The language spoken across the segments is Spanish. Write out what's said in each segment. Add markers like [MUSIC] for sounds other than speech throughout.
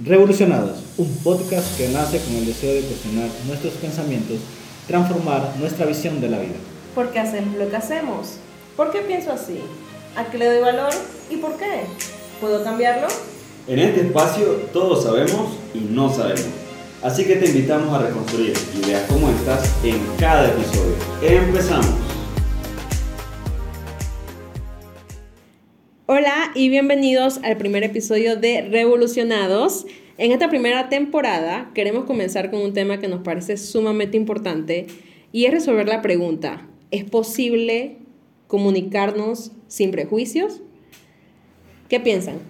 Revolucionados, un podcast que nace con el deseo de cuestionar nuestros pensamientos, transformar nuestra visión de la vida. ¿Por qué hacemos lo que hacemos? ¿Por qué pienso así? ¿A qué le doy valor y por qué? ¿Puedo cambiarlo? En este espacio todos sabemos y no sabemos. Así que te invitamos a reconstruir y veas cómo estás en cada episodio. Empezamos. Hola y bienvenidos al primer episodio de Revolucionados. En esta primera temporada queremos comenzar con un tema que nos parece sumamente importante y es resolver la pregunta, ¿es posible comunicarnos sin prejuicios? ¿Qué piensan?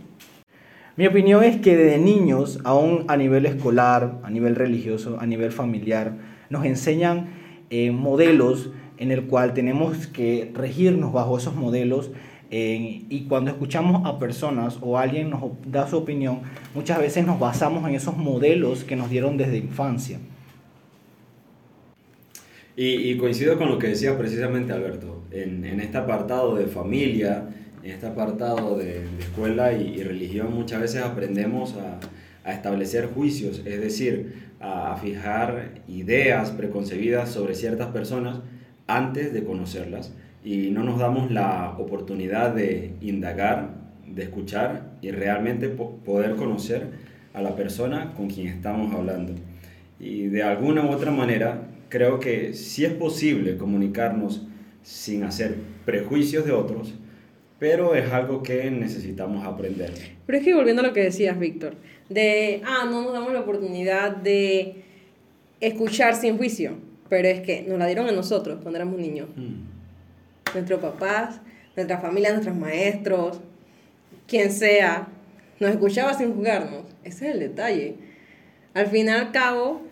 Mi opinión es que desde niños, aún a nivel escolar, a nivel religioso, a nivel familiar, nos enseñan eh, modelos en el cual tenemos que regirnos bajo esos modelos y cuando escuchamos a personas o alguien nos da su opinión, muchas veces nos basamos en esos modelos que nos dieron desde infancia. Y, coincido con lo que decía precisamente Alberto, en, este apartado de familia, en este apartado de, escuela y, religión, muchas veces aprendemos a, establecer juicios, es decir, a fijar ideas preconcebidas sobre ciertas personas antes de conocerlas y no nos damos la oportunidad de indagar, de escuchar y realmente poder conocer a la persona con quien estamos hablando. Y de alguna u otra manera, creo que sí es posible comunicarnos sin hacer prejuicios de otros, pero es algo que necesitamos aprender. Pero es que volviendo a lo que decías, Víctor, de, ah, no nos damos la oportunidad de escuchar sin juicio, pero es que nos la dieron a nosotros cuando éramos niños. Mm nuestros papás, nuestra familia, nuestros maestros, quien sea, nos escuchaba sin juzgarnos. Ese es el detalle. Al fin y al cabo,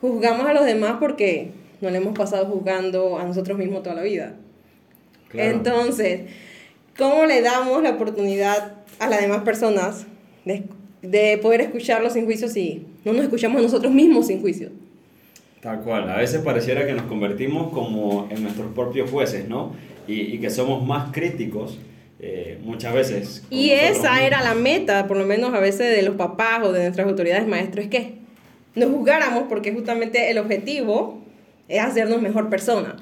juzgamos a los demás porque no le hemos pasado juzgando a nosotros mismos toda la vida. Entonces, ¿cómo le damos la oportunidad a las demás personas de, de poder escucharlos sin juicio si no nos escuchamos a nosotros mismos sin juicio? Tal cual, a veces pareciera que nos convertimos como en nuestros propios jueces, ¿no? Y, y que somos más críticos eh, muchas veces. Y esa era la meta, por lo menos a veces de los papás o de nuestras autoridades maestros, es que nos juzgáramos porque justamente el objetivo es hacernos mejor persona.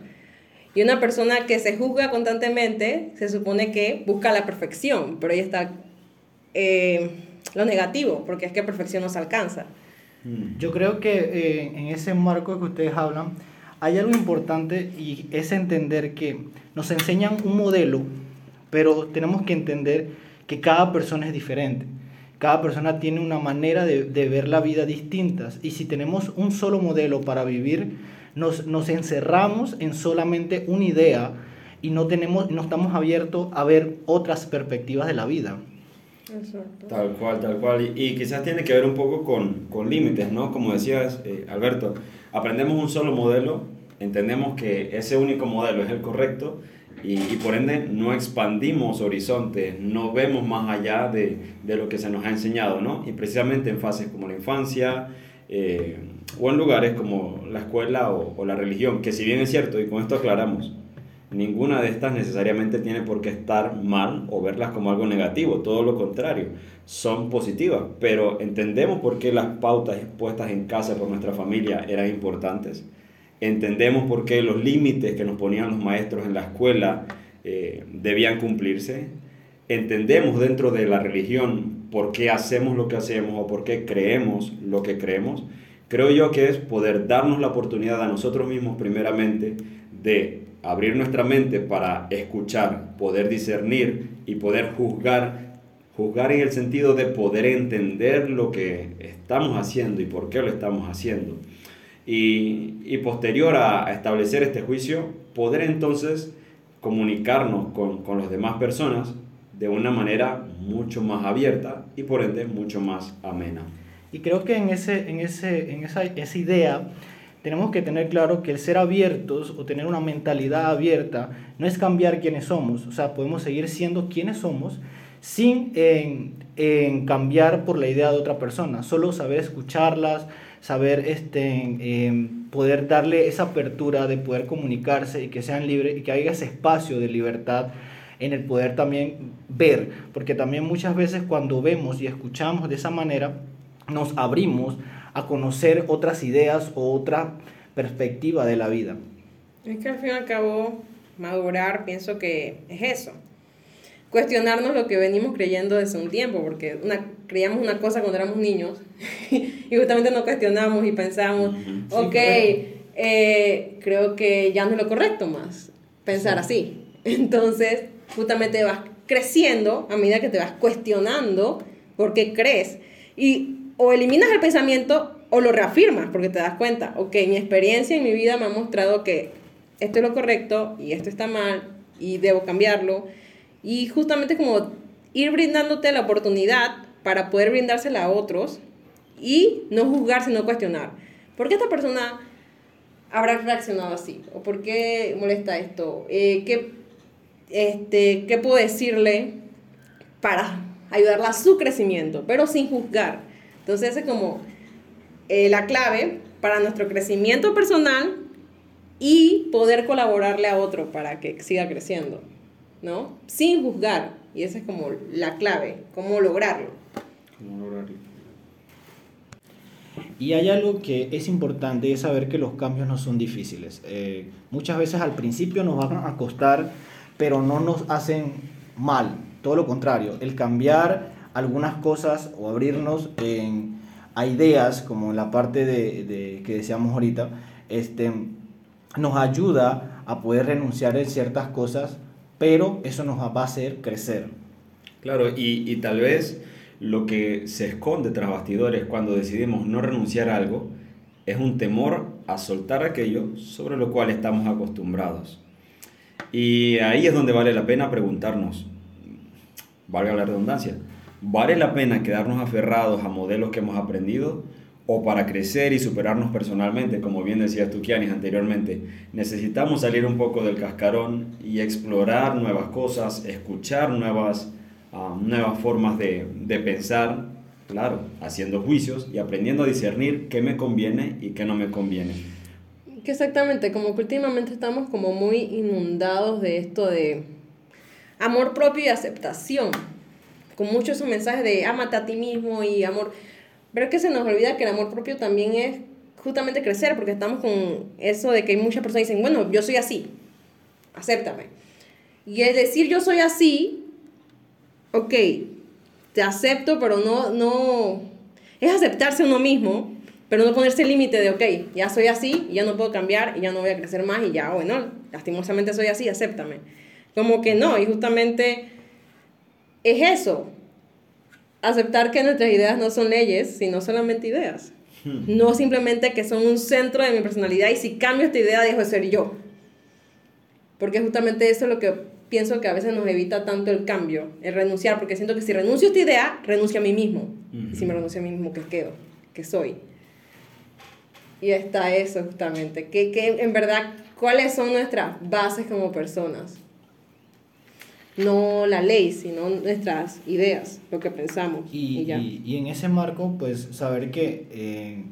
Y una persona que se juzga constantemente se supone que busca la perfección, pero ahí está eh, lo negativo, porque es que perfección no se alcanza. Mm. Yo creo que eh, en ese marco que ustedes hablan, hay algo importante y es entender que nos enseñan un modelo, pero tenemos que entender que cada persona es diferente. Cada persona tiene una manera de, ver la vida distintas y si tenemos un solo modelo para vivir, nos, nos encerramos en solamente una idea y no, tenemos, no estamos abiertos a ver otras perspectivas de la vida. Tal cual, tal cual. Y, quizás tiene que ver un poco con, con límites, ¿no? Como decías, eh, Alberto, aprendemos un solo modelo, entendemos que ese único modelo es el correcto y, y, por ende no expandimos horizontes, no vemos más allá de, de, lo que se nos ha enseñado, ¿no? Y precisamente en fases como la infancia eh, o en lugares como la escuela o, o la religión, que si bien es cierto, y con esto aclaramos, Ninguna de estas necesariamente tiene por qué estar mal o verlas como algo negativo, todo lo contrario, son positivas, pero entendemos por qué las pautas puestas en casa por nuestra familia eran importantes, entendemos por qué los límites que nos ponían los maestros en la escuela eh, debían cumplirse, entendemos dentro de la religión por qué hacemos lo que hacemos o por qué creemos lo que creemos, creo yo que es poder darnos la oportunidad a nosotros mismos primeramente de abrir nuestra mente para escuchar, poder discernir y poder juzgar, juzgar en el sentido de poder entender lo que estamos haciendo y por qué lo estamos haciendo. Y, posterior a, establecer este juicio, poder entonces comunicarnos con, con las demás personas de una manera mucho más abierta y por ende mucho más amena. Y creo que en, ese, en, ese, en esa, esa idea tenemos que tener claro que el ser abiertos o tener una mentalidad abierta no es cambiar quiénes somos, o sea, podemos seguir siendo quienes somos sin en, cambiar por la idea de otra persona, solo saber escucharlas, saber este, poder darle esa apertura de poder comunicarse y que sean libres y que haya ese espacio de libertad en el poder también ver, porque también muchas veces cuando vemos y escuchamos de esa manera, nos abrimos a conocer otras ideas o otra perspectiva de la vida. Es que al fin y al cabo, madurar, pienso que es eso. Cuestionarnos lo que venimos creyendo desde un tiempo, porque una, creíamos una cosa cuando éramos niños [LAUGHS] y justamente nos cuestionamos y pensamos, ok, eh, creo que ya no es lo correcto más pensar así. Entonces, justamente vas creciendo a medida que te vas cuestionando por qué crees. Y o eliminas el pensamiento o lo reafirmas porque te das cuenta, ok, mi experiencia en mi vida me ha mostrado que esto es lo correcto y esto está mal y debo cambiarlo. Y justamente como ir brindándote la oportunidad para poder brindársela a otros y no juzgar, sino cuestionar. ¿Por qué esta persona habrá reaccionado así? ¿O por qué molesta esto? Eh, ¿qué, este, ¿Qué puedo decirle para ayudarla a su crecimiento? Pero sin juzgar. Entonces es como eh, la clave para nuestro crecimiento personal y poder colaborarle a otro para que siga creciendo, ¿no? Sin juzgar. Y esa es como la clave, cómo lograrlo. ¿Cómo lograrlo? Y hay algo que es importante, es saber que los cambios no son difíciles. Eh, muchas veces al principio nos van a costar, pero no nos hacen mal. Todo lo contrario, el cambiar algunas cosas o abrirnos en, a ideas, como la parte de, de, que decíamos ahorita, este, nos ayuda a poder renunciar en ciertas cosas, pero eso nos va a hacer crecer. Claro, y, y tal vez lo que se esconde tras bastidores cuando decidimos no renunciar a algo es un temor a soltar aquello sobre lo cual estamos acostumbrados. Y ahí es donde vale la pena preguntarnos, valga la redundancia, ¿vale la pena quedarnos aferrados a modelos que hemos aprendido? ¿O para crecer y superarnos personalmente, como bien decías tú, Kianis, anteriormente, necesitamos salir un poco del cascarón y explorar nuevas cosas, escuchar nuevas nuevas formas de, de pensar, claro, haciendo juicios y aprendiendo a discernir qué me conviene y qué no me conviene. Que exactamente, como que últimamente estamos como muy inundados de esto de amor propio y aceptación, con muchos esos mensajes de ámate a ti mismo y amor, pero es que se nos olvida que el amor propio también es justamente crecer, porque estamos con eso de que muchas personas dicen, bueno, yo soy así, acéptame. Y el decir yo soy así ok, te acepto, pero no, no, es aceptarse uno mismo, pero no ponerse el límite de, ok, ya soy así, ya no puedo cambiar, ya no voy a crecer más, y ya, bueno, lastimosamente soy así, acéptame. Como que no, y justamente es eso, aceptar que nuestras ideas no son leyes, sino solamente ideas. Hmm. No simplemente que son un centro de mi personalidad y si cambio esta idea dejo de ser yo. Porque justamente eso es lo que pienso que a veces nos evita tanto el cambio, el renunciar, porque siento que si renuncio a esta idea, renuncio a mí mismo. Y si me renuncio a mí mismo, ¿qué quedo? ¿Qué soy? Y está eso justamente, que, que en verdad, ¿cuáles son nuestras bases como personas? No la ley, sino nuestras ideas, lo que pensamos. Y, y, y, en ese marco, pues saber que eh,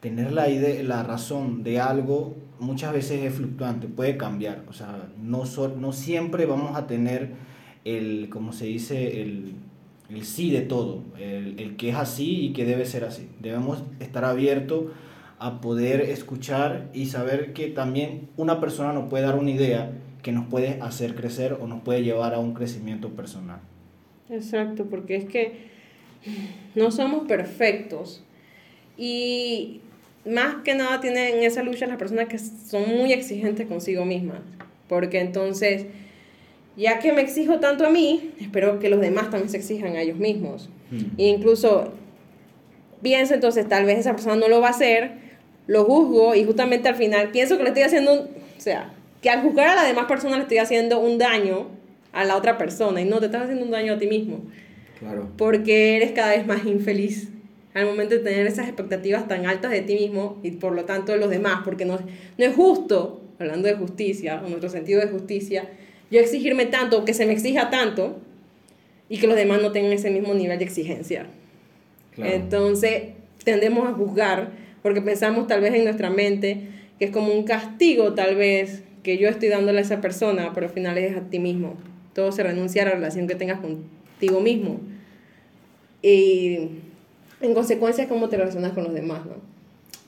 tener la, idea, la razón de algo muchas veces es fluctuante, puede cambiar. O sea, no, no siempre vamos a tener el, como se dice, el, el sí de todo, el, el, que es así y que debe ser así. Debemos estar abiertos a poder escuchar y saber que también una persona nos puede dar una idea que nos puede hacer crecer o nos puede llevar a un crecimiento personal. Exacto, porque es que no somos perfectos. Y más que nada tienen esa lucha las personas que son muy exigentes consigo mismas. Porque entonces, ya que me exijo tanto a mí, espero que los demás también se exijan a ellos mismos. Mm. E incluso pienso entonces, tal vez esa persona no lo va a hacer, lo juzgo y justamente al final pienso que le estoy haciendo, un, o sea, que al juzgar a la demás persona le estoy haciendo un daño a la otra persona y no te estás haciendo un daño a ti mismo. Claro. Porque eres cada vez más infeliz al momento de tener esas expectativas tan altas de ti mismo y por lo tanto de los demás, porque no, no es justo, hablando de justicia, o nuestro sentido de justicia, yo exigirme tanto, que se me exija tanto, y que los demás no tengan ese mismo nivel de exigencia. Entonces, tendemos a juzgar, porque pensamos tal vez en nuestra mente que es como un castigo tal vez que yo estoy dándole a esa persona, pero al final es a ti mismo. Todo se renuncia a la relación que tengas contigo mismo. Y en consecuencia cómo te relacionas con los demás, ¿no?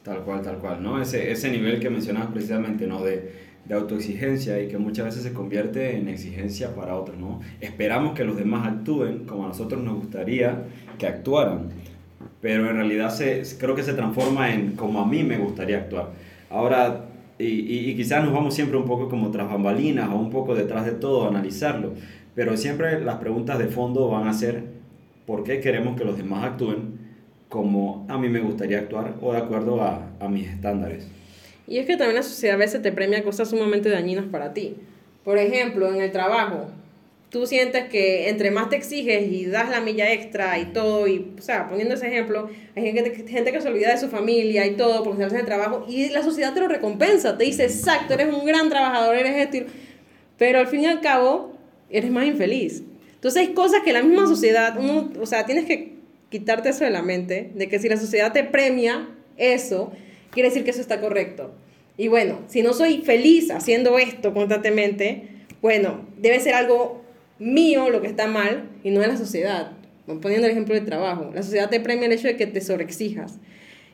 Tal cual, tal cual, ¿no? Ese, ese nivel que mencionabas precisamente, ¿no? De, de autoexigencia y que muchas veces se convierte en exigencia para otros, ¿no? Esperamos que los demás actúen como a nosotros nos gustaría que actuaran, pero en realidad se, creo que se transforma en como a mí me gustaría actuar. Ahora, y, y, quizás nos vamos siempre un poco como tras bambalinas o un poco detrás de todo, a analizarlo, pero siempre las preguntas de fondo van a ser por qué queremos que los demás actúen como a mí me gustaría actuar o de acuerdo a, a mis estándares. Y es que también la sociedad a veces te premia cosas sumamente dañinas para ti. Por ejemplo, en el trabajo, tú sientes que entre más te exiges y das la milla extra y todo, y, o sea, poniendo ese ejemplo, hay gente, gente que se olvida de su familia y todo por hacerse el trabajo, y la sociedad te lo recompensa, te dice, exacto, eres un gran trabajador, eres esto, pero al fin y al cabo, eres más infeliz. Entonces hay cosas que la misma sociedad, uno, o sea, tienes que quitarte eso de la mente, de que si la sociedad te premia eso, quiere decir que eso está correcto. Y bueno, si no soy feliz haciendo esto constantemente, bueno, debe ser algo mío lo que está mal y no de la sociedad. Poniendo el ejemplo del trabajo, la sociedad te premia el hecho de que te sobreexijas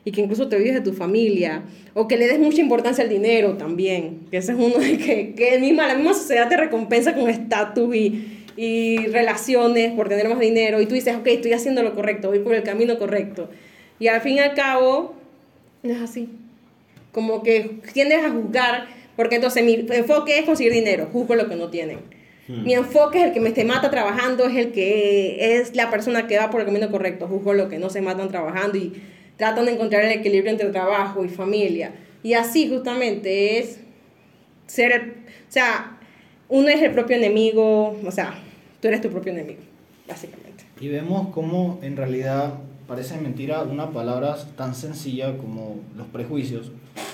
y que incluso te vives de tu familia o que le des mucha importancia al dinero también, que ese es uno de que, que misma, la misma sociedad te recompensa con estatus y, y relaciones por tener más dinero y tú dices, ok, estoy haciendo lo correcto, voy por el camino correcto. Y al fin y al cabo, es así. Como que tiendes a juzgar, porque entonces mi enfoque es conseguir dinero, juzgo lo que no tienen. Hmm. Mi enfoque es el que me se mata trabajando, es el que es la persona que va por el camino correcto, juzgo lo que no se matan trabajando y tratan de encontrar el equilibrio entre trabajo y familia. Y así justamente es ser, el, o sea, uno es el propio enemigo, o sea, tú eres tu propio enemigo, básicamente. Y vemos cómo en realidad parece mentira una palabra tan sencilla como los prejuicios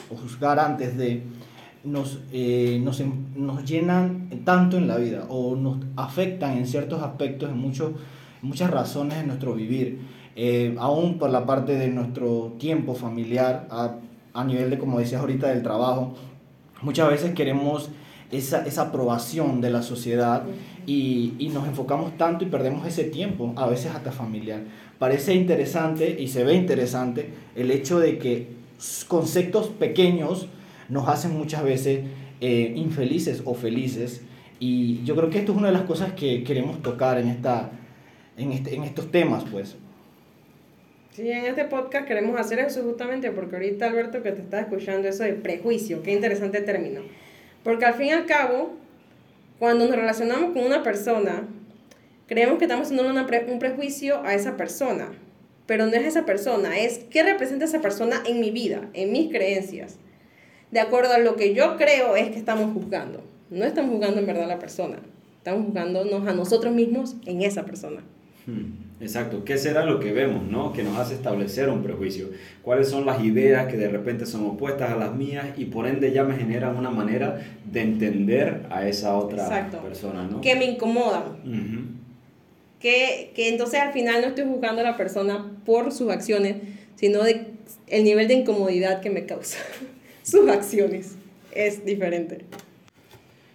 o juzgar antes de nos, eh, nos, nos, llenan tanto en la vida o nos afectan en ciertos aspectos, en, muchos, muchas razones de nuestro vivir, eh, aún por la parte de nuestro tiempo familiar, a, a, nivel de, como decías ahorita, del trabajo. Muchas veces queremos esa, esa aprobación de la sociedad y, y nos enfocamos tanto y perdemos ese tiempo, a veces hasta familiar parece interesante y se ve interesante el hecho de que conceptos pequeños nos hacen muchas veces eh, infelices o felices. Y yo creo que esto es una de las cosas que queremos tocar en, esta, en, este, en estos temas, pues. Sí, en este podcast queremos hacer eso justamente porque ahorita Alberto que te está escuchando eso de prejuicio, qué interesante término. Porque al fin y al cabo, cuando nos relacionamos con una persona, creemos que estamos haciendo un prejuicio a esa persona, pero no es esa persona, es qué representa esa persona en mi vida, en mis creencias. De acuerdo a lo que yo creo es que estamos juzgando. No estamos juzgando en verdad a la persona, estamos juzgándonos a nosotros mismos en esa persona. Hmm, exacto, ¿qué será lo que vemos, no? Que nos hace establecer un prejuicio. ¿Cuáles son las ideas que de repente son opuestas a las mías y por ende ya me generan una manera de entender a esa otra persona, ¿no? Que me incomodan que, que entonces al final no estoy juzgando a la persona por sus acciones, sino de el nivel de incomodidad que me causa [LAUGHS] [LAUGHS] sus acciones. Es diferente.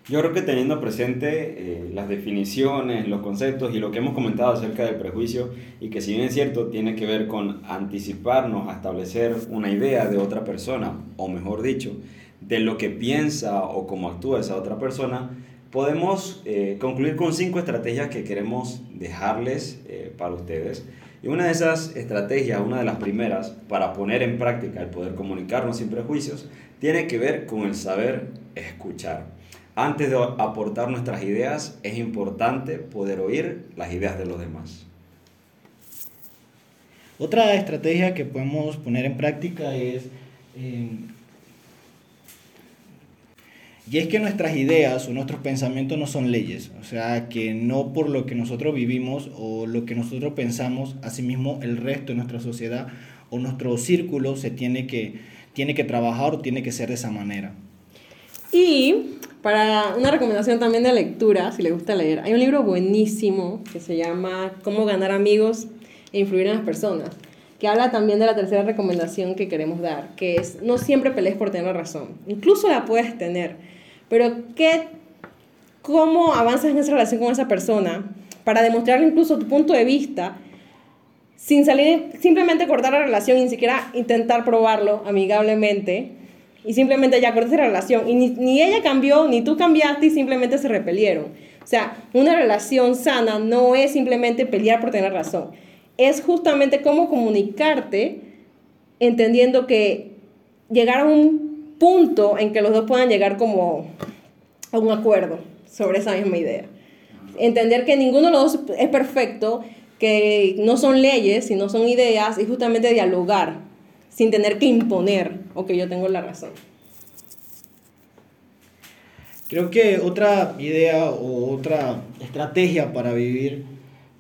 Yo creo que teniendo presente eh, las definiciones, los conceptos y lo que hemos comentado acerca del prejuicio, y que si bien es cierto, tiene que ver con anticiparnos a establecer una idea de otra persona, o mejor dicho, de lo que piensa o cómo actúa esa otra persona, podemos eh, concluir con cinco estrategias que queremos dejarles eh, para ustedes. Y una de esas estrategias, una de las primeras, para poner en práctica el poder comunicarnos sin prejuicios, tiene que ver con el saber escuchar. Antes de aportar nuestras ideas, es importante poder oír las ideas de los demás. Otra estrategia que podemos poner en práctica es eh, y es que nuestras ideas o nuestros pensamientos no son leyes, o sea, que no por lo que nosotros vivimos o lo que nosotros pensamos, asimismo el resto de nuestra sociedad o nuestro círculo se tiene que, tiene que trabajar o tiene que ser de esa manera. Y para una recomendación también de lectura, si le gusta leer, hay un libro buenísimo que se llama Cómo ganar amigos e influir en las personas, que habla también de la tercera recomendación que queremos dar, que es no siempre pelees por tener razón, incluso la puedes tener pero ¿qué, ¿cómo avanzas en esa relación con esa persona para demostrarle incluso tu punto de vista sin salir, simplemente cortar la relación y ni siquiera intentar probarlo amigablemente. Y simplemente ya cortaste la relación. Y ni, ni ella cambió, ni tú cambiaste y simplemente se repelieron. O sea, una relación sana no es simplemente pelear por tener razón. Es justamente cómo comunicarte entendiendo que llegar a un punto en que los dos puedan llegar como a un acuerdo sobre esa misma idea. Entender que ninguno de los dos es perfecto, que no son leyes, sino son ideas, y justamente dialogar sin tener que imponer o que yo tengo la razón. Creo que otra idea o otra estrategia para vivir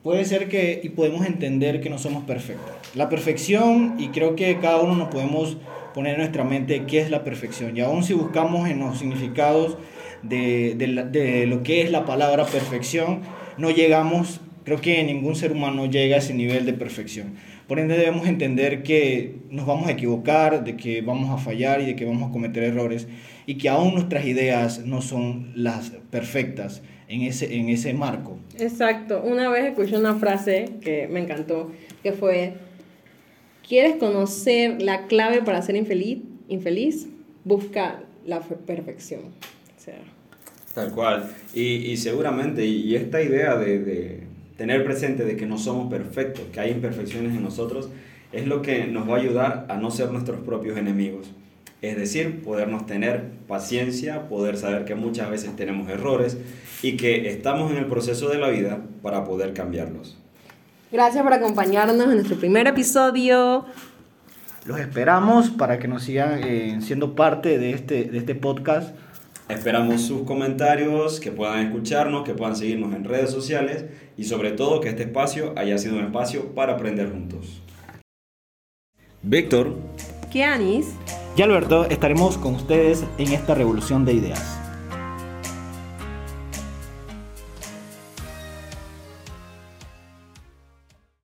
puede ser que y podemos entender que no somos perfectos. La perfección, y creo que cada uno nos podemos poner en nuestra mente qué es la perfección. Y aún si buscamos en los significados de, de, lo que es la palabra perfección, no llegamos, creo que ningún ser humano llega a ese nivel de perfección. Por ende debemos entender que nos vamos a equivocar, de que vamos a fallar y de que vamos a cometer errores y que aún nuestras ideas no son las perfectas en ese, en ese marco. Exacto. Una vez escuché una frase que me encantó, que fue, ¿quieres conocer la clave para ser infeliz? infeliz? Busca la perfección. Tal cual. Y, seguramente, y, esta idea de, de, tener presente de que no somos perfectos, que hay imperfecciones en nosotros, es lo que nos va a ayudar a no ser nuestros propios enemigos. Es decir, podernos tener paciencia, poder saber que muchas veces tenemos errores y que estamos en el proceso de la vida para poder cambiarlos. Gracias por acompañarnos en nuestro primer episodio. Los esperamos para que nos sigan eh, siendo parte de este, de este podcast. Esperamos sus comentarios, que puedan escucharnos, que puedan seguirnos en redes sociales y sobre todo que este espacio haya sido un espacio para aprender juntos. Víctor. Kianis. Y Alberto estaremos con ustedes en esta revolución de ideas.